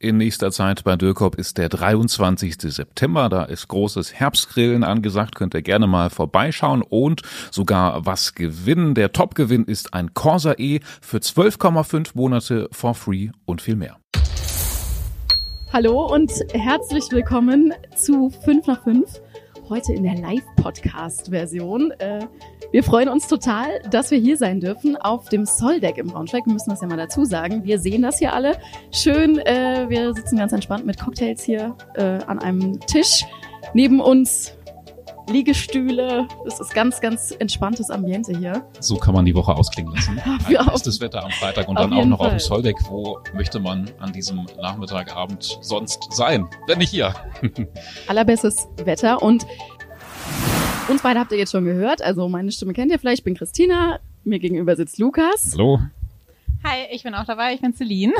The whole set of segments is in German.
in nächster Zeit bei Dürkop ist der 23. September. Da ist großes Herbstgrillen angesagt. Könnt ihr gerne mal vorbeischauen und sogar was gewinnen. Der Topgewinn ist ein Corsa E für 12,5 Monate for free und viel mehr. Hallo und herzlich willkommen zu 5 nach 5 heute in der Live-Podcast-Version. Äh, wir freuen uns total, dass wir hier sein dürfen auf dem Soldeck im Braunschweig. Wir müssen das ja mal dazu sagen. Wir sehen das hier alle. Schön, äh, wir sitzen ganz entspannt mit Cocktails hier äh, an einem Tisch. Neben uns Liegestühle. Es ist ganz, ganz entspanntes Ambiente hier. So kann man die Woche ausklingen lassen. Ja, bestes Wetter am Freitag und dann auch noch Fall. auf dem Soldeck. Wo möchte man an diesem Nachmittagabend sonst sein, wenn nicht hier? Allerbestes Wetter und uns beide habt ihr jetzt schon gehört. Also meine Stimme kennt ihr vielleicht. Ich bin Christina. Mir gegenüber sitzt Lukas. Hallo. Hi, ich bin auch dabei. Ich bin Celine.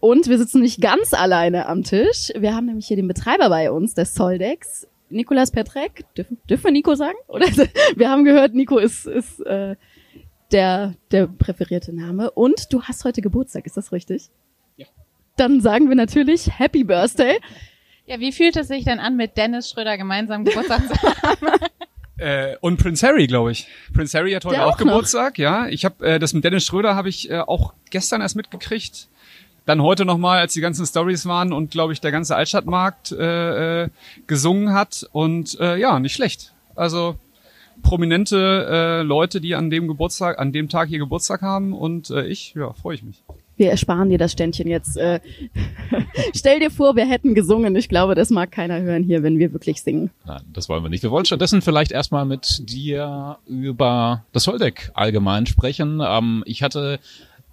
Und wir sitzen nicht ganz alleine am Tisch. Wir haben nämlich hier den Betreiber bei uns des Soldecks. Nikolas Petrek, dürfen, dürfen wir Nico sagen? Oder wir haben gehört, Nico ist, ist äh, der, der präferierte Name. Und du hast heute Geburtstag, ist das richtig? Ja. Dann sagen wir natürlich Happy Birthday. Ja, wie fühlt es sich denn an, mit Dennis Schröder gemeinsam Geburtstag zu haben? Äh, und Prince Harry, glaube ich. Prince Harry hat heute auch, auch Geburtstag, ja. Ich habe äh, das mit Dennis Schröder habe ich äh, auch gestern erst mitgekriegt dann heute nochmal, als die ganzen Stories waren und glaube ich der ganze Altstadtmarkt äh, äh, gesungen hat und äh, ja, nicht schlecht. Also prominente äh, Leute, die an dem Geburtstag, an dem Tag hier Geburtstag haben und äh, ich, ja, freue ich mich. Wir ersparen dir das Ständchen jetzt. Äh, stell dir vor, wir hätten gesungen. Ich glaube, das mag keiner hören hier, wenn wir wirklich singen. Nein, das wollen wir nicht. Wir wollen stattdessen vielleicht erstmal mit dir über das Holdeck allgemein sprechen. Ähm, ich hatte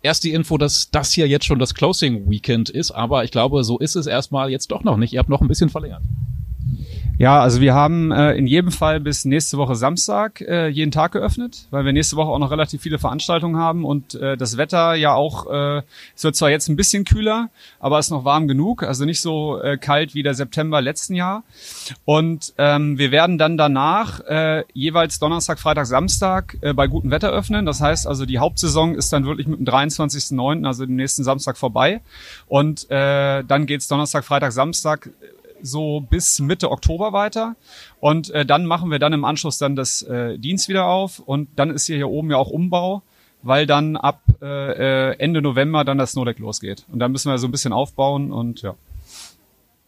erst die Info, dass das hier jetzt schon das Closing Weekend ist, aber ich glaube, so ist es erstmal jetzt doch noch nicht. Ihr habt noch ein bisschen verlängert. Ja, also wir haben äh, in jedem Fall bis nächste Woche Samstag äh, jeden Tag geöffnet, weil wir nächste Woche auch noch relativ viele Veranstaltungen haben und äh, das Wetter ja auch, äh, es wird zwar jetzt ein bisschen kühler, aber es ist noch warm genug, also nicht so äh, kalt wie der September letzten Jahr. Und ähm, wir werden dann danach äh, jeweils Donnerstag, Freitag, Samstag äh, bei gutem Wetter öffnen. Das heißt also, die Hauptsaison ist dann wirklich mit dem 23.09., also dem nächsten Samstag vorbei. Und äh, dann geht's Donnerstag, Freitag, Samstag so bis Mitte Oktober weiter. Und äh, dann machen wir dann im Anschluss dann das äh, Dienst wieder auf. Und dann ist hier, hier oben ja auch Umbau, weil dann ab äh, äh Ende November dann das Snowdeck losgeht. Und dann müssen wir so ein bisschen aufbauen und ja.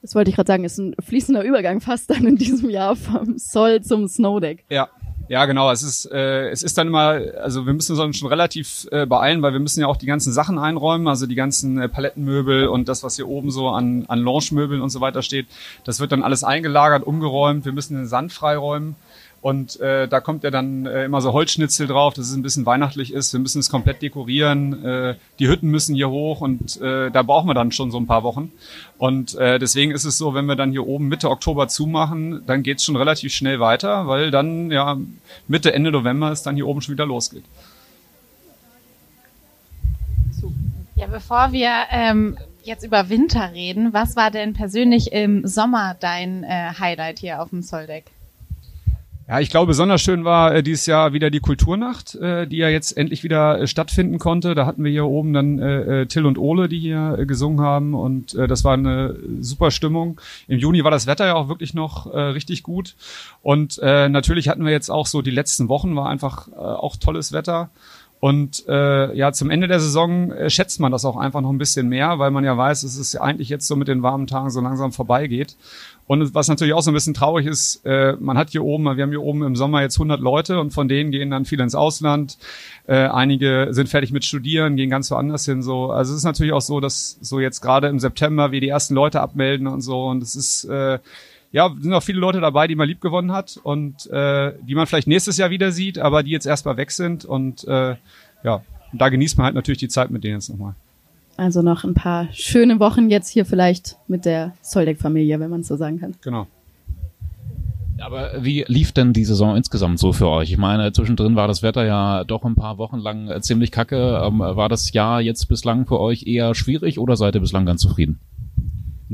Das wollte ich gerade sagen, ist ein fließender Übergang fast dann in diesem Jahr vom Soll zum Snowdeck. Ja, ja, genau. Es ist, äh, es ist dann immer, also wir müssen uns schon relativ äh, beeilen, weil wir müssen ja auch die ganzen Sachen einräumen, also die ganzen äh, Palettenmöbel und das, was hier oben so an, an Lounge-Möbeln und so weiter steht. Das wird dann alles eingelagert, umgeräumt. Wir müssen den Sand freiräumen. Und äh, da kommt ja dann äh, immer so Holzschnitzel drauf, dass es ein bisschen weihnachtlich ist. Wir müssen es komplett dekorieren. Äh, die Hütten müssen hier hoch und äh, da brauchen wir dann schon so ein paar Wochen. Und äh, deswegen ist es so, wenn wir dann hier oben Mitte Oktober zumachen, dann geht's schon relativ schnell weiter, weil dann ja Mitte, Ende November es dann hier oben schon wieder losgeht. Ja, bevor wir ähm, jetzt über Winter reden, was war denn persönlich im Sommer dein äh, Highlight hier auf dem Zolldeck? Ja, ich glaube, besonders schön war äh, dieses Jahr wieder die Kulturnacht, äh, die ja jetzt endlich wieder äh, stattfinden konnte. Da hatten wir hier oben dann äh, äh Till und Ole, die hier äh, gesungen haben und äh, das war eine super Stimmung. Im Juni war das Wetter ja auch wirklich noch äh, richtig gut und äh, natürlich hatten wir jetzt auch so die letzten Wochen war einfach äh, auch tolles Wetter. Und äh, ja, zum Ende der Saison äh, schätzt man das auch einfach noch ein bisschen mehr, weil man ja weiß, dass es eigentlich jetzt so mit den warmen Tagen so langsam vorbeigeht. Und was natürlich auch so ein bisschen traurig ist, äh, man hat hier oben, wir haben hier oben im Sommer jetzt 100 Leute und von denen gehen dann viele ins Ausland. Äh, einige sind fertig mit Studieren, gehen ganz woanders hin. So, also es ist natürlich auch so, dass so jetzt gerade im September wir die ersten Leute abmelden und so. Und es ist äh, ja sind auch viele Leute dabei, die man lieb gewonnen hat und äh, die man vielleicht nächstes Jahr wieder sieht, aber die jetzt erstmal weg sind. Und äh, ja, da genießt man halt natürlich die Zeit mit denen jetzt nochmal. Also noch ein paar schöne Wochen jetzt hier vielleicht mit der Soldeck-Familie, wenn man es so sagen kann. Genau. Aber wie lief denn die Saison insgesamt so für euch? Ich meine, zwischendrin war das Wetter ja doch ein paar Wochen lang äh, ziemlich kacke. Ähm, war das Jahr jetzt bislang für euch eher schwierig oder seid ihr bislang ganz zufrieden?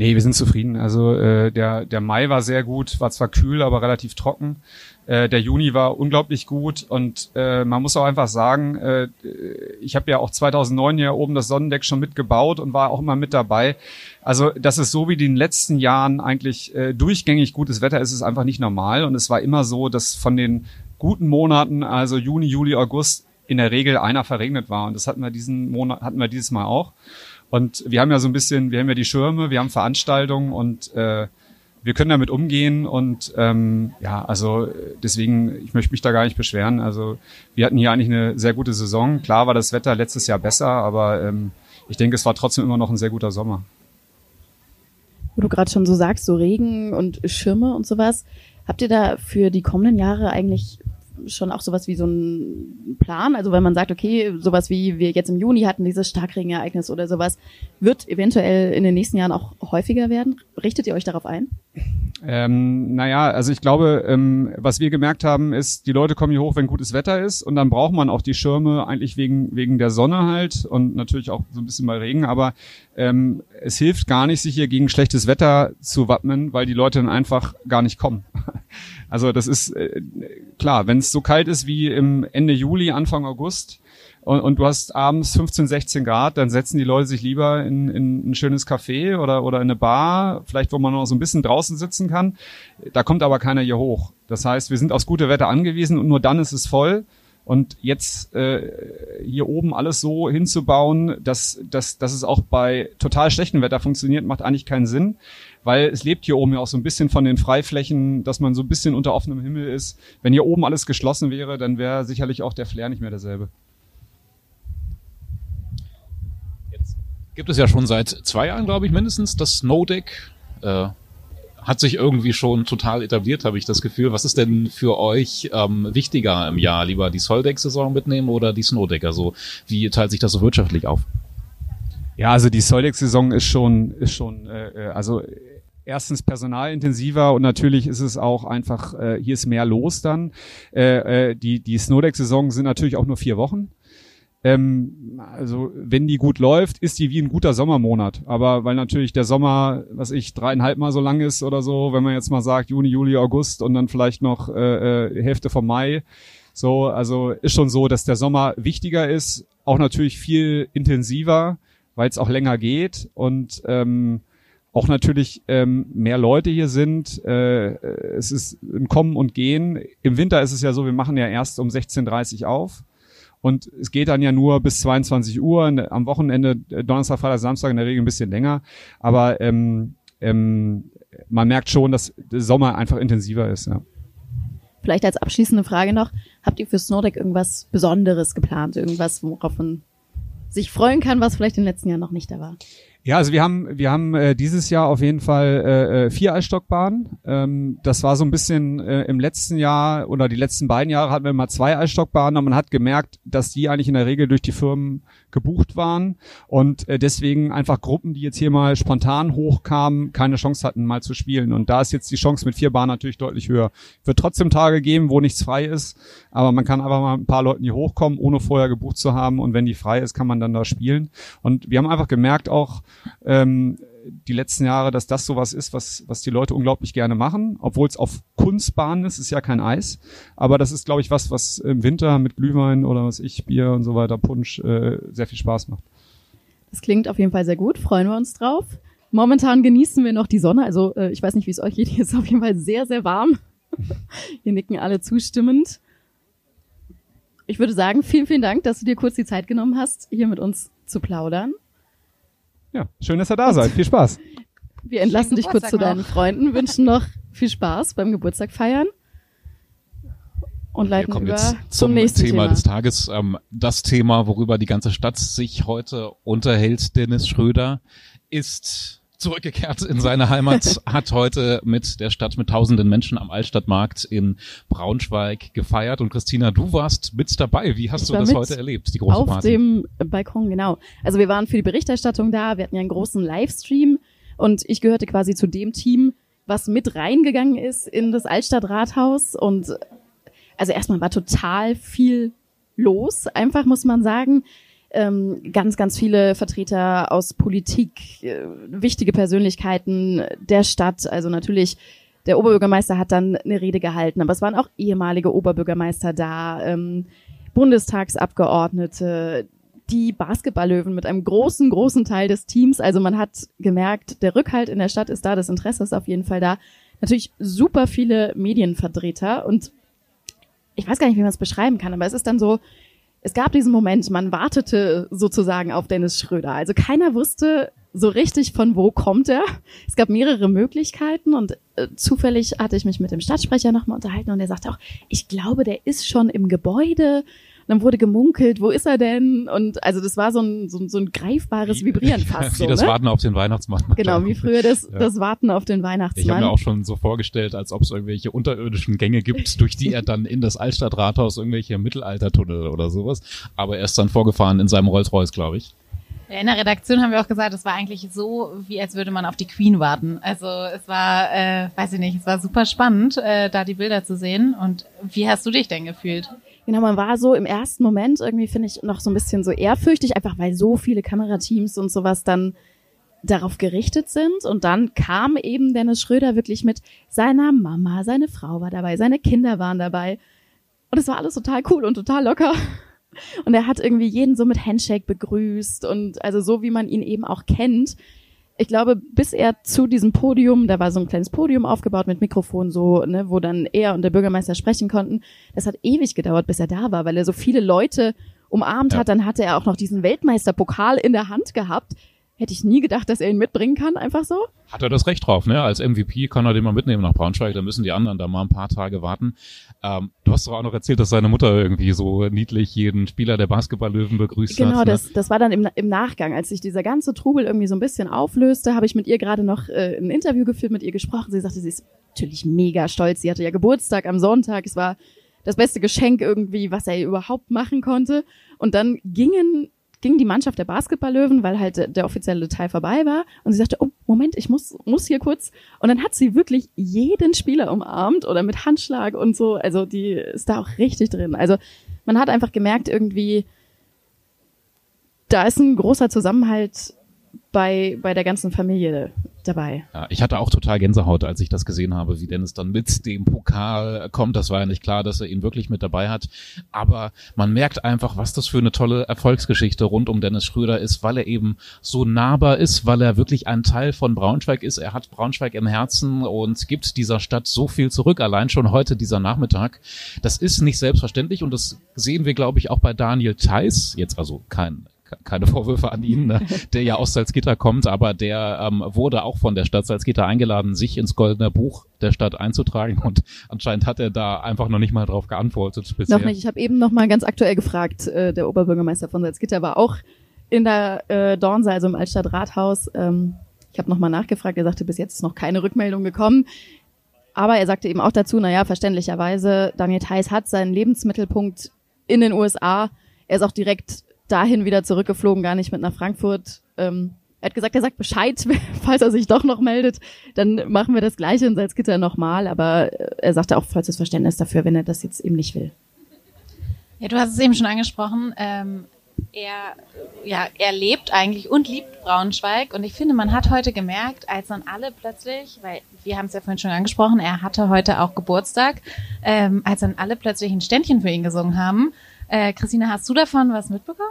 Nee, wir sind zufrieden. Also äh, der, der Mai war sehr gut, war zwar kühl, aber relativ trocken. Äh, der Juni war unglaublich gut und äh, man muss auch einfach sagen, äh, ich habe ja auch 2009 hier oben das Sonnendeck schon mitgebaut und war auch immer mit dabei. Also das ist so wie in den letzten Jahren eigentlich äh, durchgängig gutes Wetter ist es einfach nicht normal und es war immer so, dass von den guten Monaten, also Juni, Juli, August, in der Regel einer verregnet war und das hatten wir diesen Monat hatten wir dieses Mal auch. Und wir haben ja so ein bisschen, wir haben ja die Schirme, wir haben Veranstaltungen und äh, wir können damit umgehen und ähm, ja, also deswegen, ich möchte mich da gar nicht beschweren. Also wir hatten hier eigentlich eine sehr gute Saison. Klar war das Wetter letztes Jahr besser, aber ähm, ich denke, es war trotzdem immer noch ein sehr guter Sommer. Wo du gerade schon so sagst, so Regen und Schirme und sowas, habt ihr da für die kommenden Jahre eigentlich schon auch sowas wie so ein Plan? Also wenn man sagt, okay, sowas wie wir jetzt im Juni hatten, dieses Starkregenereignis oder sowas, wird eventuell in den nächsten Jahren auch häufiger werden. Richtet ihr euch darauf ein? Ähm, naja, also ich glaube, ähm, was wir gemerkt haben, ist, die Leute kommen hier hoch, wenn gutes Wetter ist und dann braucht man auch die Schirme eigentlich wegen, wegen der Sonne halt und natürlich auch so ein bisschen bei Regen, aber ähm, es hilft gar nicht, sich hier gegen schlechtes Wetter zu wappnen, weil die Leute dann einfach gar nicht kommen. Also das ist äh, klar, wenn es so kalt ist wie im Ende Juli, Anfang August und, und du hast abends 15, 16 Grad, dann setzen die Leute sich lieber in, in ein schönes Café oder, oder in eine Bar, vielleicht wo man noch so ein bisschen draußen sitzen kann. Da kommt aber keiner hier hoch. Das heißt, wir sind aufs gute Wetter angewiesen und nur dann ist es voll. Und jetzt äh, hier oben alles so hinzubauen, dass, dass, dass es auch bei total schlechtem Wetter funktioniert, macht eigentlich keinen Sinn weil es lebt hier oben ja auch so ein bisschen von den Freiflächen, dass man so ein bisschen unter offenem Himmel ist. Wenn hier oben alles geschlossen wäre, dann wäre sicherlich auch der Flair nicht mehr derselbe. Gibt es ja schon seit zwei Jahren, glaube ich, mindestens das Snowdeck. Äh, hat sich irgendwie schon total etabliert, habe ich das Gefühl. Was ist denn für euch ähm, wichtiger im Jahr? Lieber die Soldeck-Saison mitnehmen oder die Snowdeck? Also wie teilt sich das so wirtschaftlich auf? Ja, also die Soldeck-Saison ist schon, ist schon, äh, äh also erstens personalintensiver und natürlich ist es auch einfach, äh, hier ist mehr los dann. Äh, äh, die die Snowdeck-Saison sind natürlich auch nur vier Wochen. Ähm, also wenn die gut läuft, ist die wie ein guter Sommermonat. Aber weil natürlich der Sommer, was ich, dreieinhalb Mal so lang ist oder so, wenn man jetzt mal sagt Juni, Juli, August und dann vielleicht noch äh, äh, Hälfte vom Mai. So, also ist schon so, dass der Sommer wichtiger ist, auch natürlich viel intensiver, weil es auch länger geht und ähm, auch natürlich ähm, mehr Leute hier sind. Äh, es ist ein Kommen und Gehen. Im Winter ist es ja so, wir machen ja erst um 16.30 Uhr auf. Und es geht dann ja nur bis 22 Uhr, am Wochenende, äh, Donnerstag, Freitag, Samstag in der Regel ein bisschen länger. Aber ähm, ähm, man merkt schon, dass der Sommer einfach intensiver ist. Ja. Vielleicht als abschließende Frage noch, habt ihr für Snowdeck irgendwas Besonderes geplant? Irgendwas, worauf man sich freuen kann, was vielleicht in den letzten Jahren noch nicht da war? Ja, also wir haben wir haben äh, dieses Jahr auf jeden Fall äh, äh, vier Eisstockbahnen. Ähm, das war so ein bisschen äh, im letzten Jahr oder die letzten beiden Jahre hatten wir mal zwei Eisstockbahnen, aber man hat gemerkt, dass die eigentlich in der Regel durch die Firmen gebucht waren und äh, deswegen einfach Gruppen, die jetzt hier mal spontan hochkamen, keine Chance hatten, mal zu spielen. Und da ist jetzt die Chance mit vier Bahnen natürlich deutlich höher. Wird trotzdem Tage geben, wo nichts frei ist, aber man kann einfach mal ein paar Leuten hier hochkommen, ohne vorher gebucht zu haben. Und wenn die frei ist, kann man dann da spielen. Und wir haben einfach gemerkt auch, ähm, die letzten Jahre, dass das sowas ist, was, was die Leute unglaublich gerne machen, obwohl es auf Kunstbahnen ist, ist ja kein Eis. Aber das ist, glaube ich, was, was im Winter mit Glühwein oder was ich, Bier und so weiter, Punsch, äh, sehr viel Spaß macht. Das klingt auf jeden Fall sehr gut, freuen wir uns drauf. Momentan genießen wir noch die Sonne, also äh, ich weiß nicht, wie es euch geht, hier ist auf jeden Fall sehr, sehr warm. Hier nicken alle zustimmend. Ich würde sagen, vielen, vielen Dank, dass du dir kurz die Zeit genommen hast, hier mit uns zu plaudern. Ja, schön, dass ihr da seid. Viel Spaß. Wir entlassen dich kurz zu deinen Freunden, wünschen noch viel Spaß beim Geburtstag feiern und leiten Wir kommen über jetzt zum zum nächsten Thema, Thema. des Tages. Ähm, das Thema, worüber die ganze Stadt sich heute unterhält, Dennis Schröder, ist zurückgekehrt in seine Heimat, hat heute mit der Stadt mit tausenden Menschen am Altstadtmarkt in Braunschweig gefeiert. Und Christina, du warst mit dabei. Wie hast Ich du das heute erlebt, die große Auf Party? dem Balkon, genau. Also wir waren für die Berichterstattung da, wir hatten ja einen großen Livestream und ich gehörte quasi zu dem Team, was mit reingegangen ist in das Altstadtrathaus und also erstmal war total viel los, einfach muss man sagen. Ähm, ganz, ganz viele Vertreter aus Politik, äh, wichtige Persönlichkeiten der Stadt. Also natürlich, der Oberbürgermeister hat dann eine Rede gehalten, aber es waren auch ehemalige Oberbürgermeister da, ähm, Bundestagsabgeordnete, die Basketballlöwen mit einem großen, großen Teil des Teams. Also man hat gemerkt, der Rückhalt in der Stadt ist da, das Interesse ist auf jeden Fall da. Natürlich super viele Medienvertreter und ich weiß gar nicht, wie man es beschreiben kann, aber es ist dann so, es gab diesen Moment, man wartete sozusagen auf Dennis Schröder. Also keiner wusste so richtig, von wo kommt er. Es gab mehrere Möglichkeiten und äh, zufällig hatte ich mich mit dem Stadtsprecher nochmal unterhalten und er sagte auch, ich glaube, der ist schon im Gebäude. Dann wurde gemunkelt, wo ist er denn? Und also das war so ein, so, ein- so ein greifbares Vibrieren fast. Wie so, das ne? Warten auf den Weihnachtsmann. Genau, wie früher das, Ja. das Warten auf den Ich habe Weihnachtsmann. mir auch schon so vorgestellt, als ob es irgendwelche unterirdischen Gänge gibt, durch die er dann in das Altstadtrathaus irgendwelche Mittelaltertunnel oder sowas. Aber er ist dann vorgefahren in seinem Rolls-Royce, glaube ich. In der Redaktion haben wir auch gesagt, es war eigentlich so, wie als würde man auf die Queen warten. Also es war, äh, weiß ich nicht, es war super spannend, äh, da die Bilder zu sehen. Und wie hast du dich denn gefühlt? Genau, man war so im ersten Moment irgendwie, finde ich, noch so ein bisschen so ehrfürchtig, einfach weil so viele Kamerateams und sowas dann darauf gerichtet sind. Und dann kam eben Dennis Schröder wirklich mit seiner Mama, seine Frau war dabei, seine Kinder waren dabei. Und es war alles total cool und total locker. Und er hat irgendwie jeden so mit Handshake begrüßt und also so, wie man ihn eben auch kennt. Ich glaube, bis er zu diesem Podium, da war so ein kleines Podium aufgebaut mit Mikrofon so, ne, wo dann er und der Bürgermeister sprechen konnten. Das hat ewig gedauert, bis er da war, weil er so viele Leute umarmt Ja. hat. Dann hatte er auch noch diesen Weltmeisterpokal in der Hand gehabt. Hätte ich nie gedacht, dass er ihn mitbringen kann, einfach so. Hat er das Recht drauf, ne? Als MVP kann er den mal mitnehmen nach Braunschweig, da müssen die anderen da mal ein paar Tage warten. Ähm, du hast doch auch noch erzählt, dass seine Mutter irgendwie so niedlich jeden Spieler der Basketballlöwen begrüßt Genau, hat. Ne? das, das war dann im, im Nachgang, als sich dieser ganze Trubel irgendwie so ein bisschen auflöste, habe ich mit ihr gerade noch äh, ein Interview geführt, mit ihr gesprochen. Sie sagte, sie ist natürlich mega stolz. Sie hatte ja Geburtstag am Sonntag. Es war das beste Geschenk irgendwie, was er überhaupt machen konnte. Und dann gingen ging die Mannschaft der Basketballlöwen, weil halt der, offizielle Teil vorbei war. Und sie sagte, oh, Moment, ich muss, muss hier kurz. Und dann hat sie wirklich jeden Spieler umarmt oder mit Handschlag und so. Also die ist da auch richtig drin. Also man hat einfach gemerkt, irgendwie, da ist ein großer Zusammenhalt bei, bei der ganzen Familie dabei. Ja, ich hatte auch total Gänsehaut, als ich das gesehen habe, wie Dennis dann mit dem Pokal kommt. Das war ja nicht klar, dass er ihn wirklich mit dabei hat. Aber man merkt einfach, was das für eine tolle Erfolgsgeschichte rund um Dennis Schröder ist, weil er eben so nahbar ist, weil er wirklich ein Teil von Braunschweig ist. Er hat Braunschweig im Herzen und gibt dieser Stadt so viel zurück. Allein schon heute dieser Nachmittag. Das ist nicht selbstverständlich und das sehen wir, glaube ich, auch bei Daniel Theiss. Jetzt also kein keine Vorwürfe an ihn, ne, der ja aus Salzgitter kommt, aber der ähm, wurde auch von der Stadt Salzgitter eingeladen, sich ins Goldene Buch der Stadt einzutragen und anscheinend hat er da einfach noch nicht mal drauf geantwortet bisher. Noch nicht. Ich habe eben noch mal ganz aktuell gefragt. Äh, der Oberbürgermeister von Salzgitter war auch in der äh, Dornse, also im Altstadtrathaus. Ähm, ich habe noch mal nachgefragt. Er sagte, bis jetzt ist noch keine Rückmeldung gekommen. Aber er sagte eben auch dazu, naja, verständlicherweise, Daniel Theiss hat seinen Lebensmittelpunkt in den USA. Er ist auch direkt dahin wieder zurückgeflogen, gar nicht mit nach Frankfurt. Ähm, er hat gesagt, er sagt Bescheid, falls er sich doch noch meldet. Dann machen wir das Gleiche in Salzgitter nochmal. Aber äh, er sagte auch vollstes Verständnis dafür, wenn er das jetzt eben nicht will. Ja, du hast es eben schon angesprochen. Ähm, er, ja, er lebt eigentlich und liebt Braunschweig. Und ich finde, man hat heute gemerkt, als dann alle plötzlich, weil wir haben es ja vorhin schon angesprochen, er hatte heute auch Geburtstag, ähm, als dann alle plötzlich ein Ständchen für ihn gesungen haben. Äh, Christina, hast du davon was mitbekommen?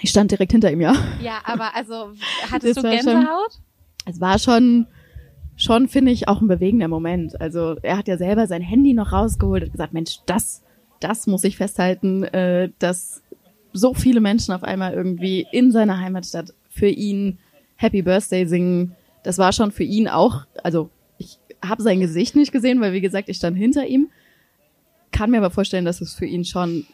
Ich stand direkt hinter ihm, ja. Ja, aber also hattest du war schon- Gänsehaut? Es war schon, schon finde ich, auch ein bewegender Moment. Also er hat ja selber sein Handy noch rausgeholt und gesagt, Mensch, das, das muss ich festhalten, äh, dass so viele Menschen auf einmal irgendwie in seiner Heimatstadt für ihn Happy Birthday singen. Das war schon für ihn auch, also ich habe sein Gesicht nicht gesehen, weil wie gesagt, ich stand hinter ihm. Kann mir aber vorstellen, dass es für ihn schon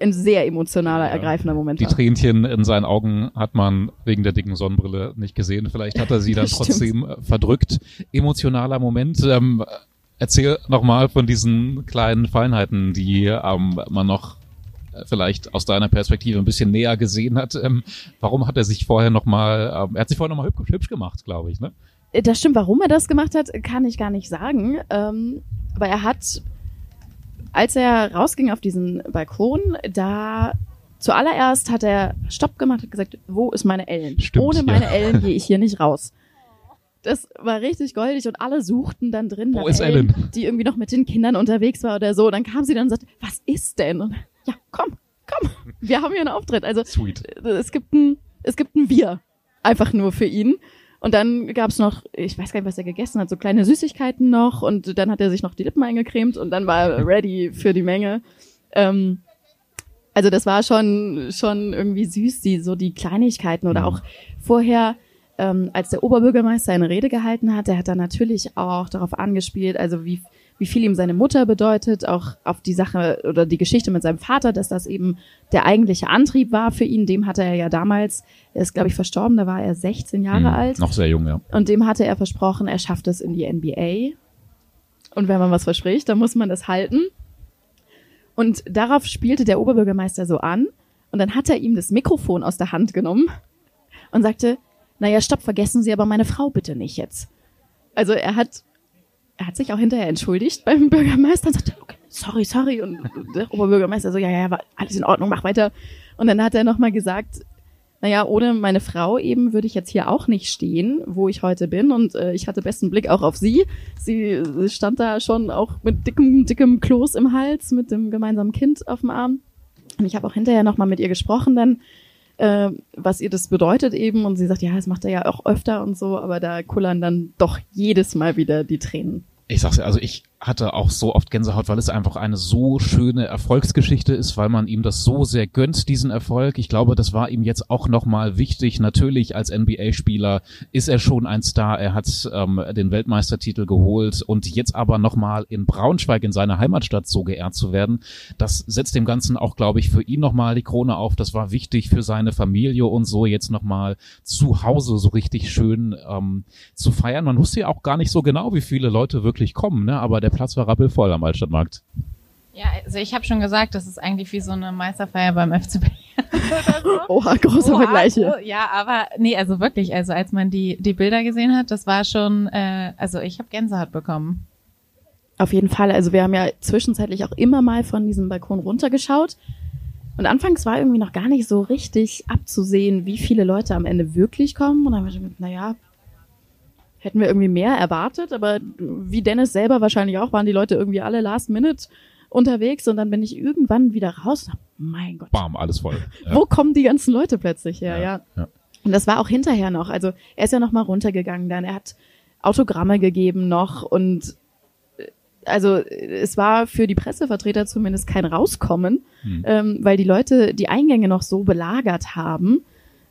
ein sehr emotionaler, ergreifender Moment Die war. Tränchen in seinen Augen hat man wegen der dicken Sonnenbrille nicht gesehen. Vielleicht hat er sie dann trotzdem äh, verdrückt. Emotionaler Moment. Ähm, erzähl nochmal von diesen kleinen Feinheiten, die ähm, man noch äh, vielleicht aus deiner Perspektive ein bisschen näher gesehen hat. Ähm, warum hat er sich vorher nochmal, ähm, er hat sich vorher nochmal hübsch, hübsch gemacht, glaube ich, ne? Äh, das stimmt, warum er das gemacht hat, kann ich gar nicht sagen. Ähm, aber er hat als er rausging auf diesen Balkon, da zuallererst hat er Stopp gemacht, hat gesagt, wo ist meine Ellen? Stimmt, Ohne meine ja. Ellen gehe ich hier nicht raus. Das war richtig goldig und alle suchten dann drin, wo ist Ellen, Ellen, die irgendwie noch mit den Kindern unterwegs war oder so. Und dann kam sie dann und sagte, was ist denn? Und ja, komm, komm, wir haben hier einen Auftritt. Also Sweet. es gibt ein, es gibt ein Wir einfach nur für ihn. Und dann gab's noch, ich weiß gar nicht, was er gegessen hat, so kleine Süßigkeiten noch und dann hat er sich noch die Lippen eingecremt und dann war er ready für die Menge. Ähm, also das war schon schon irgendwie süß, die so die Kleinigkeiten oder mhm. auch vorher ähm, als der Oberbürgermeister eine Rede gehalten hat, der hat dann natürlich auch darauf angespielt, also wie wie viel ihm seine Mutter bedeutet, auch auf die Sache oder die Geschichte mit seinem Vater, dass das eben der eigentliche Antrieb war für ihn. Dem hatte er ja damals, er ist glaube ich verstorben, da war er 16 Jahre mhm, alt. Noch sehr jung, ja. Und dem hatte er versprochen, er schafft es in die NBA. Und wenn man was verspricht, dann muss man das halten. Und darauf spielte der Oberbürgermeister so an. Und dann hat er ihm das Mikrofon aus der Hand genommen und sagte, naja, stopp, vergessen Sie aber meine Frau bitte nicht jetzt. Also er hat er hat sich auch hinterher entschuldigt beim Bürgermeister und sagte, okay, sorry, sorry. Und der Oberbürgermeister so, ja, ja, war alles in Ordnung, mach weiter. Und dann hat er nochmal gesagt, naja, ohne meine Frau eben würde ich jetzt hier auch nicht stehen, wo ich heute bin. Und äh, ich hatte besten Blick auch auf sie. Sie stand da schon auch mit dickem, dickem Kloß im Hals, mit dem gemeinsamen Kind auf dem Arm. Und ich habe auch hinterher nochmal mit ihr gesprochen dann, äh, was ihr das bedeutet eben. Und sie sagt, ja, das macht er ja auch öfter und so, aber da kullern dann doch jedes Mal wieder die Tränen. Ich sag's ja, also ich hatte auch so oft Gänsehaut, weil es einfach eine so schöne Erfolgsgeschichte ist, weil man ihm das so sehr gönnt, diesen Erfolg. Ich glaube, das war ihm jetzt auch nochmal wichtig. Natürlich als NBA-Spieler ist er schon ein Star. Er hat ähm, den Weltmeistertitel geholt und jetzt aber nochmal in Braunschweig, in seiner Heimatstadt, so geehrt zu werden, das setzt dem Ganzen auch, glaube ich, für ihn nochmal die Krone auf. Das war wichtig für seine Familie und so jetzt nochmal zu Hause so richtig schön ähm, zu feiern. Man wusste ja auch gar nicht so genau, wie viele Leute wirklich kommen, ne? aber der Platz war rappelvoll am Altstadtmarkt. Ja, also ich habe schon gesagt, das ist eigentlich wie so eine Meisterfeier beim FC Bayern. so. Oha, große Oha, Vergleiche. Oh, ja, aber nee, also wirklich, also als man die die Bilder gesehen hat, das war schon, äh, also ich habe Gänsehaut bekommen. Auf jeden Fall. Also wir haben ja zwischenzeitlich auch immer mal von diesem Balkon runtergeschaut. Und anfangs war irgendwie noch gar nicht so richtig abzusehen, wie viele Leute am Ende wirklich kommen. Und dann haben wir gedacht, naja, hätten wir irgendwie mehr erwartet, aber wie Dennis selber wahrscheinlich auch, waren die Leute irgendwie alle last minute unterwegs und dann bin ich irgendwann wieder raus. Mein Gott. Bam, alles voll. Ja. Wo kommen die ganzen Leute plötzlich her? Ja, ja. Und das war auch hinterher noch. Also er ist ja noch mal runtergegangen dann. Er hat Autogramme gegeben noch und äh, also es war für die Pressevertreter zumindest kein Rauskommen, hm. ähm, weil die Leute die Eingänge noch so belagert haben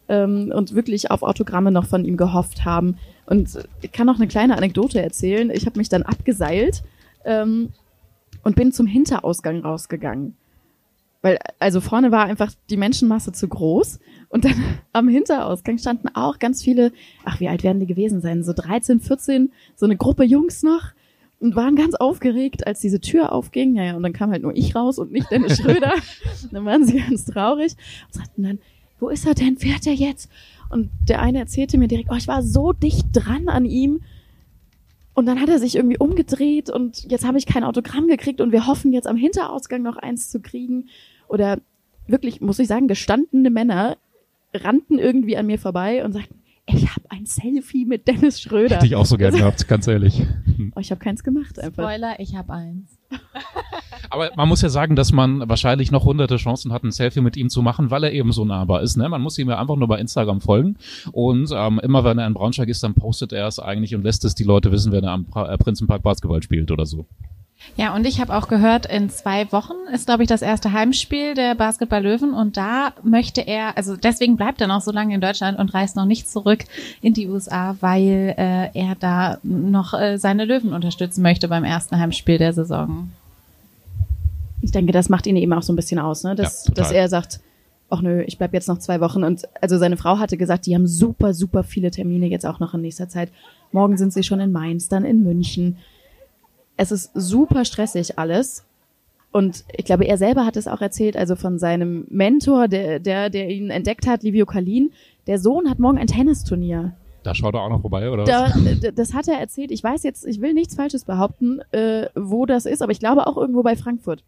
ähm, und wirklich auf Autogramme noch von ihm gehofft haben. Und ich kann noch eine kleine Anekdote erzählen. Ich habe mich dann abgeseilt ähm, und bin zum Hinterausgang rausgegangen. Weil, also vorne war einfach die Menschenmasse zu groß. Und dann am Hinterausgang standen auch ganz viele, ach, wie alt werden die gewesen sein? So 13, 14, so eine Gruppe Jungs noch und waren ganz aufgeregt, als diese Tür aufging. Naja, und dann kam halt nur ich raus und nicht Dennis Schröder. dann waren sie ganz traurig und sagten dann, wo ist er denn? Fährt er jetzt? Und der eine erzählte mir direkt, oh, ich war so dicht dran an ihm. Und dann hat er sich irgendwie umgedreht und jetzt habe ich kein Autogramm gekriegt und wir hoffen jetzt am Hinterausgang noch eins zu kriegen. Oder wirklich, muss ich sagen, gestandene Männer rannten irgendwie an mir vorbei und sagten, ich habe ein Selfie mit Dennis Schröder. Hätte ich auch so gern gehabt, ganz ehrlich. Oh, ich habe keins gemacht einfach. Spoiler, ich habe eins. Aber man muss ja sagen, dass man wahrscheinlich noch hunderte Chancen hat, ein Selfie mit ihm zu machen, weil er eben so nahbar ist. Ne? Man muss ihm ja einfach nur bei Instagram folgen und ähm, immer wenn er in Braunschweig ist, dann postet er es eigentlich und lässt es die Leute wissen, wenn er am pra äh, Prinzenpark Basketball spielt oder so. Ja, und ich habe auch gehört, in zwei Wochen ist, glaube ich, das erste Heimspiel der Basketball Löwen und da möchte er, also deswegen bleibt er noch so lange in Deutschland und reist noch nicht zurück in die USA, weil äh, er da noch äh, seine Löwen unterstützen möchte beim ersten Heimspiel der Saison. Ich denke, das macht ihn eben auch so ein bisschen aus, ne? dass, Ja, dass er sagt, ach nö, ich bleib jetzt noch zwei Wochen. Und also seine Frau hatte gesagt, die haben super, super viele Termine jetzt auch noch in nächster Zeit. Morgen sind sie schon in Mainz, dann in München. Es ist super stressig alles. Und ich glaube, er selber hat es auch erzählt, also von seinem Mentor, der, der, der ihn entdeckt hat, Livio Kalin. Der Sohn hat morgen ein Tennisturnier. Da schaut er auch noch vorbei, oder was? Da, das hat er erzählt. Ich weiß jetzt, ich will nichts Falsches behaupten, äh, wo das ist, aber ich glaube auch irgendwo bei Frankfurt.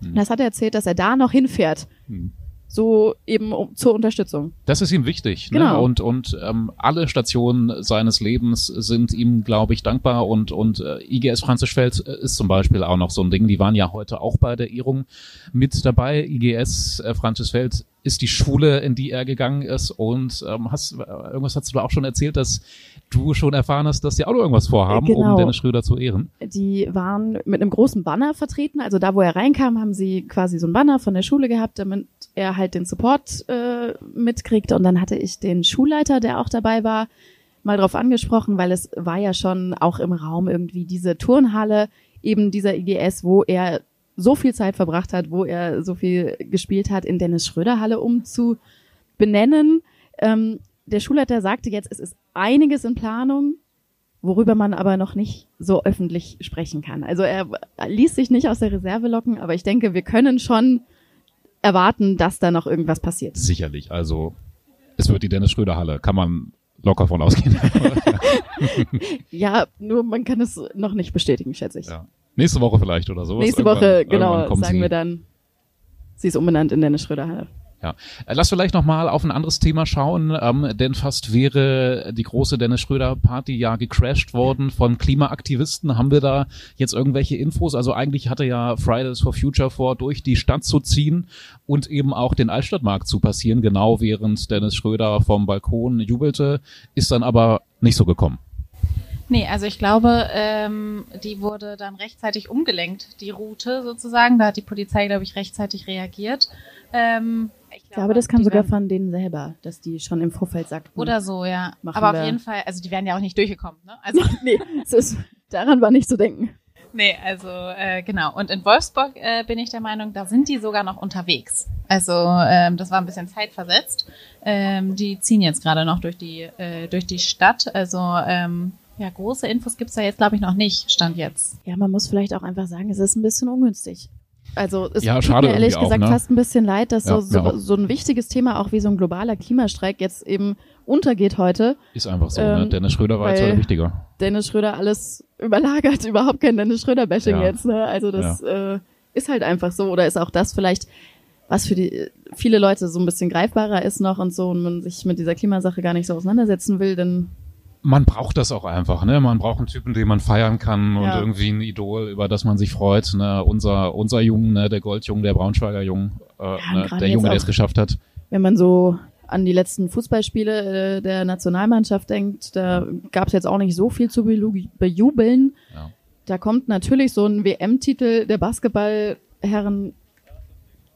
Hm. Das hat er erzählt, dass er da noch hinfährt. Hm. So eben um, zur Unterstützung. Das ist ihm wichtig. Ne? Genau. Und, und ähm, alle Stationen seines Lebens sind ihm, glaube ich, dankbar. Und, und äh, IGS Franzischfeld äh, ist zum Beispiel auch noch so ein Ding. Die waren ja heute auch bei der Ehrung mit dabei. IGS äh, Franzischfeld ist die Schule, in die er gegangen ist. Und ähm, hast, äh, irgendwas hast du da auch schon erzählt, dass du schon erfahren hast, dass die auch noch irgendwas vorhaben, Genau. um Dennis Schröder zu ehren. Die waren mit einem großen Banner vertreten. Also da, wo er reinkam, haben sie quasi so ein Banner von der Schule gehabt, damit er halt den Support äh, mitkriegte. Und dann hatte ich den Schulleiter, der auch dabei war, mal drauf angesprochen, weil es war ja schon auch im Raum irgendwie diese Turnhalle, eben dieser IGS, wo er so viel Zeit verbracht hat, wo er so viel gespielt hat, in Dennis Schröder Halle umzubenennen. Ähm, der Schulleiter sagte jetzt, es ist einiges in Planung, worüber man aber noch nicht so öffentlich sprechen kann. Also er ließ sich nicht aus der Reserve locken, aber ich denke, wir können schon erwarten, dass da noch irgendwas passiert. Sicherlich. Also es wird die Dennis Schröder Halle. Kann man locker von ausgehen. Ja, nur man kann es noch nicht bestätigen, schätze ich. ja. Nächste Woche vielleicht oder so. Nächste Woche, genau, sagen wir dann, sie ist umbenannt in Dennis Schröder Halle. Ja. Äh, Lass vielleicht noch mal auf ein anderes Thema schauen, ähm, denn fast wäre die große Dennis Schröder Party ja gecrashed worden von Klimaaktivisten. Haben wir da jetzt irgendwelche Infos? Also eigentlich hatte ja Fridays for Future vor, durch die Stadt zu ziehen und eben auch den Altstadtmarkt zu passieren, genau während Dennis Schröder vom Balkon jubelte, ist dann aber nicht so gekommen. Nee, also ich glaube, ähm, die wurde dann rechtzeitig umgelenkt, die Route sozusagen. Da hat die Polizei, glaube ich, rechtzeitig reagiert. Ähm, Ich glaube, das kam sogar werden- von denen selber, dass die schon im Vorfeld sagten. Oder so, ja. Aber wir. auf jeden Fall, also die wären ja auch nicht durchgekommen, ne? Also nee, ist, daran war nicht zu denken. Nee, also äh, genau. Und in Wolfsburg äh, bin ich der Meinung, da sind die sogar noch unterwegs. Also ähm, das war ein bisschen zeitversetzt. Ähm, die ziehen jetzt gerade noch durch die äh, durch die Stadt. Also ähm, ja, große Infos gibt's da jetzt, glaube ich, noch nicht. Stand jetzt. Ja, man muss vielleicht auch einfach sagen, es ist ein bisschen ungünstig. Also es Ja, tut schade mir ehrlich irgendwie auch, gesagt ne? fast ein bisschen leid, dass Ja, so, so, so ein wichtiges Thema auch wie so ein globaler Klimastreik jetzt eben untergeht heute. Ist einfach so. ne? Ähm, Dennis Schröder war jetzt halt wichtiger. Dennis Schröder alles überlagert, überhaupt kein Dennis Schröder-Bashing Ja. jetzt. Ne? Also das äh, ist halt einfach so. Oder ist auch das vielleicht, was für die viele Leute so ein bisschen greifbarer ist noch und so und man sich mit dieser Klimasache gar nicht so auseinandersetzen will, dann Man braucht das auch einfach, ne? Man braucht einen Typen, den man feiern kann und Ja. irgendwie ein Idol, über das man sich freut. Ne? Unser, unser Jungen, ne? der Goldjung, der Braunschweiger Jung, äh, und ne? der Junge, der es geschafft hat. wenn man so an die letzten Fußballspiele äh, der Nationalmannschaft denkt, da gab es jetzt auch nicht so viel zu bejubeln. Ja. Da kommt natürlich so ein WM-Titel der Basketballherren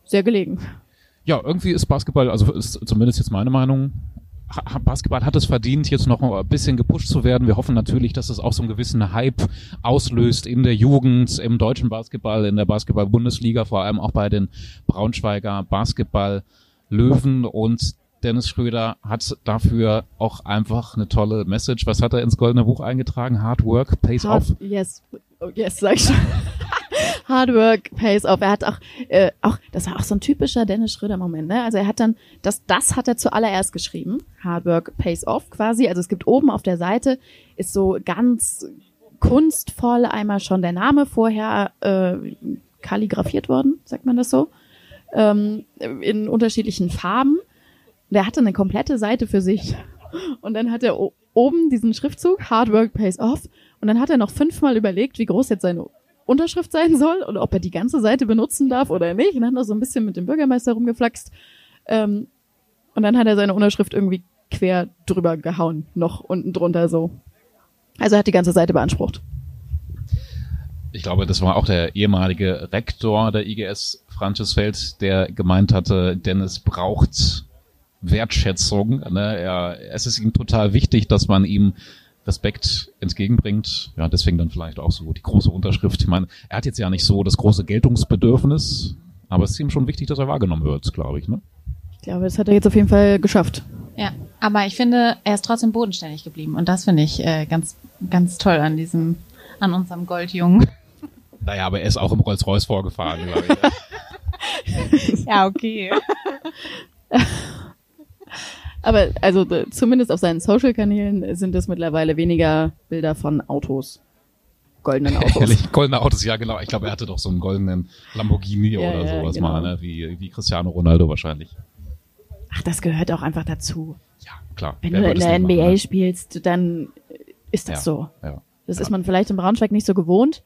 sehr gelegen. Ja, irgendwie ist Basketball, also ist zumindest jetzt meine Meinung, Basketball hat es verdient, jetzt noch ein bisschen gepusht zu werden. Wir hoffen natürlich, dass es auch so einen gewissen Hype auslöst in der Jugend, im deutschen Basketball, in der Basketball-Bundesliga, vor allem auch bei den Braunschweiger Basketball-Löwen und Dennis Schröder hat dafür auch einfach eine tolle Message. Was hat er ins Goldene Buch eingetragen? Hard Work pays off. Hard, yes, oh, yes, sag ich schon. Hard work pays off. Er hat auch, äh, auch, das war auch so ein typischer Dennis Schröder-Moment, ne? Also er hat dann, das, das hat er zuallererst geschrieben. Hard work pays off quasi. Also es gibt oben auf der Seite, ist so ganz kunstvoll einmal schon der Name vorher äh, kalligrafiert worden, sagt man das so, ähm, in unterschiedlichen Farben. Der hatte eine komplette Seite für sich. Und dann hat er oben diesen Schriftzug, Hard Work Pays Off. Und dann hat er noch fünfmal überlegt, wie groß jetzt seine Unterschrift sein soll und ob er die ganze Seite benutzen darf oder nicht. Und dann hat er so ein bisschen mit dem Bürgermeister rumgeflaxt. Ähm, und dann hat er seine Unterschrift irgendwie quer drüber gehauen, noch unten drunter so. Also er hat die ganze Seite beansprucht. Ich glaube, das war auch der ehemalige Rektor der IGS Francisfeld, der gemeint hatte, Dennis braucht Wertschätzung. Ne? Er, es ist ihm total wichtig, dass man ihm Respekt entgegenbringt. Ja, deswegen dann vielleicht auch so die große Unterschrift. Ich meine, er hat jetzt ja nicht so das große Geltungsbedürfnis, aber es ist ihm schon wichtig, dass er wahrgenommen wird, glaube ich. Ne? Ich glaube, das hat er jetzt auf jeden Fall geschafft. Ja, aber ich finde, er ist trotzdem bodenständig geblieben und das finde ich äh, ganz, ganz toll an diesem, an unserem Goldjungen. Naja, aber er ist auch im Rolls-Royce vorgefahren, glaube ich. ja, okay. Aber also d- zumindest auf seinen Social-Kanälen sind es mittlerweile weniger Bilder von Autos. Goldenen Autos. Ehrlich, goldene Autos, ja genau. Ich glaube, er hatte doch so einen goldenen Lamborghini Ja, oder ja, sowas genau. mal, ne? wie, wie Cristiano Ronaldo wahrscheinlich. Ach, das gehört auch einfach dazu. Ja, klar. Wenn Wer du in der NBA machen, ne? spielst, dann ist das Ja. so. Ja. Das ist man vielleicht in Braunschweig nicht so gewohnt.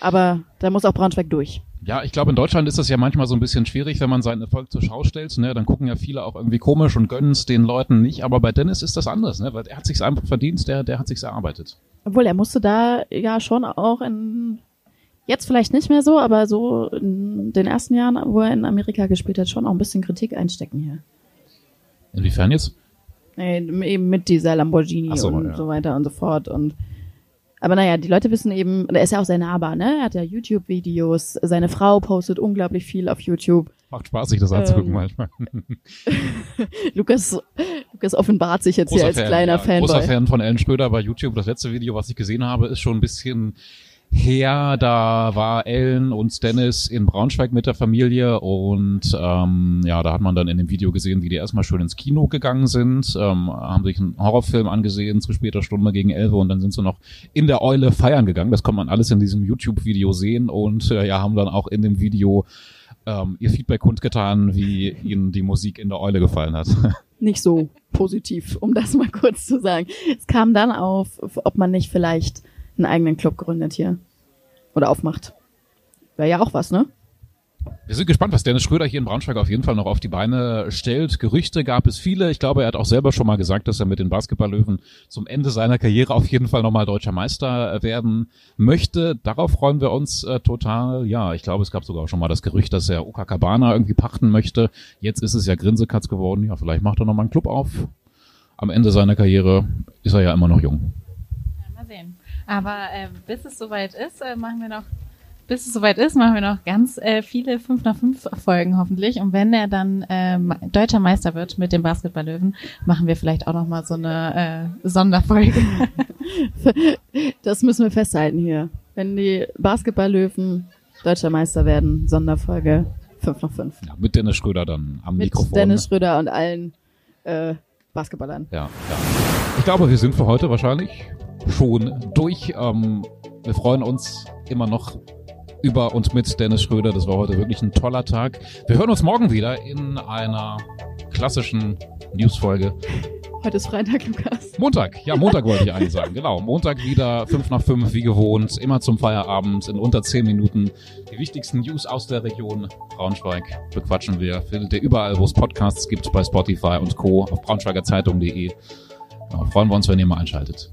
Aber da muss auch Braunschweig durch. Ja, ich glaube, in Deutschland ist das ja manchmal so ein bisschen schwierig, wenn man seinen Erfolg zur Schau stellt. Ne? Dann gucken ja viele auch irgendwie komisch und gönnen es den Leuten nicht. Aber bei Dennis ist das anders, ne? weil er hat sich's einfach verdient, der, der hat sich's erarbeitet. Obwohl, er musste da ja schon auch in, jetzt vielleicht nicht mehr so, aber so in den ersten Jahren, wo er in Amerika gespielt hat, schon auch ein bisschen Kritik einstecken hier. Inwiefern jetzt? Nee, eben mit dieser Lamborghini so, und ja. so weiter und so fort. Und aber naja, die Leute wissen eben, er ist ja auch sehr nahbar, ne? Er hat ja YouTube-Videos, seine Frau postet unglaublich viel auf YouTube. Macht Spaß, sich das anzugucken Ähm, manchmal. Lukas, Lukas offenbart sich jetzt hier als kleiner ja, Fanboy. Großer Fan von Ellen Schröder bei YouTube. Das letzte Video, was ich gesehen habe, ist schon ein bisschen her. Da war Ellen und Dennis in Braunschweig mit der Familie und ähm, ja, da hat man dann in dem Video gesehen, wie die erstmal schön ins Kino gegangen sind, ähm, haben sich einen Horrorfilm angesehen zu später Stunde gegen Elfe und dann sind sie noch in der Eule feiern gegangen. Das kann man alles in diesem YouTube-Video sehen und äh, ja, haben dann auch in dem Video ähm, ihr Feedback kundgetan, wie ihnen die Musik in der Eule gefallen hat. Nicht so positiv, um das mal kurz zu sagen. Es kam dann auf, ob man nicht vielleicht einen eigenen Club gründet hier. Oder aufmacht. Wäre ja auch was, ne? Wir sind gespannt, was Dennis Schröder hier in Braunschweig auf jeden Fall noch auf die Beine stellt. Gerüchte gab es viele. Ich glaube, er hat auch selber schon mal gesagt, dass er mit den Basketballlöwen zum Ende seiner Karriere auf jeden Fall nochmal deutscher Meister werden möchte. Darauf freuen wir uns äh, total. Ja, ich glaube, es gab sogar schon mal das Gerücht, dass er Oka Cabana irgendwie pachten möchte. Jetzt ist es ja Grinsekatz geworden. Ja, vielleicht macht er nochmal einen Club auf. Am Ende seiner Karriere ist er ja immer noch jung. Aber äh, bis es soweit ist, äh, machen wir noch, bis es soweit ist, machen wir noch ganz äh, viele 5 nach 5 Folgen hoffentlich. Und wenn er dann ähm, deutscher Meister wird mit dem Basketballlöwen, machen wir vielleicht auch noch mal so eine äh, Sonderfolge. Das müssen wir festhalten hier. Wenn die Basketballlöwen deutscher Meister werden, Sonderfolge 5 nach 5. Ja, mit Dennis Schröder dann am Mit Mikrofon. Dennis Schröder und allen äh, Basketballern. Ja, ja. Ich glaube, wir sind für heute wahrscheinlich schon durch. Ähm, wir freuen uns immer noch über und mit Dennis Schröder. Das war heute wirklich ein toller Tag. Wir hören uns morgen wieder in einer klassischen Newsfolge. Heute ist Freitag, Lukas. Montag, ja, Montag wollte ich eigentlich sagen. Genau, Montag wieder 5 nach 5, wie gewohnt, immer zum Feierabend in unter 10 Minuten. Die wichtigsten News aus der Region Braunschweig bequatschen wir. Findet ihr überall, wo es Podcasts gibt, bei Spotify und Co. auf braunschweigerzeitung.de. Ja, freuen wir uns, wenn ihr mal einschaltet.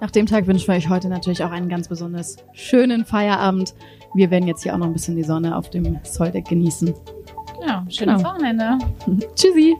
Nach dem Tag wünschen wir euch heute natürlich auch einen ganz besonders schönen Feierabend. Wir werden jetzt hier auch noch ein bisschen die Sonne auf dem Soldeck genießen. Ja, schönes genau. Wochenende. Tschüssi.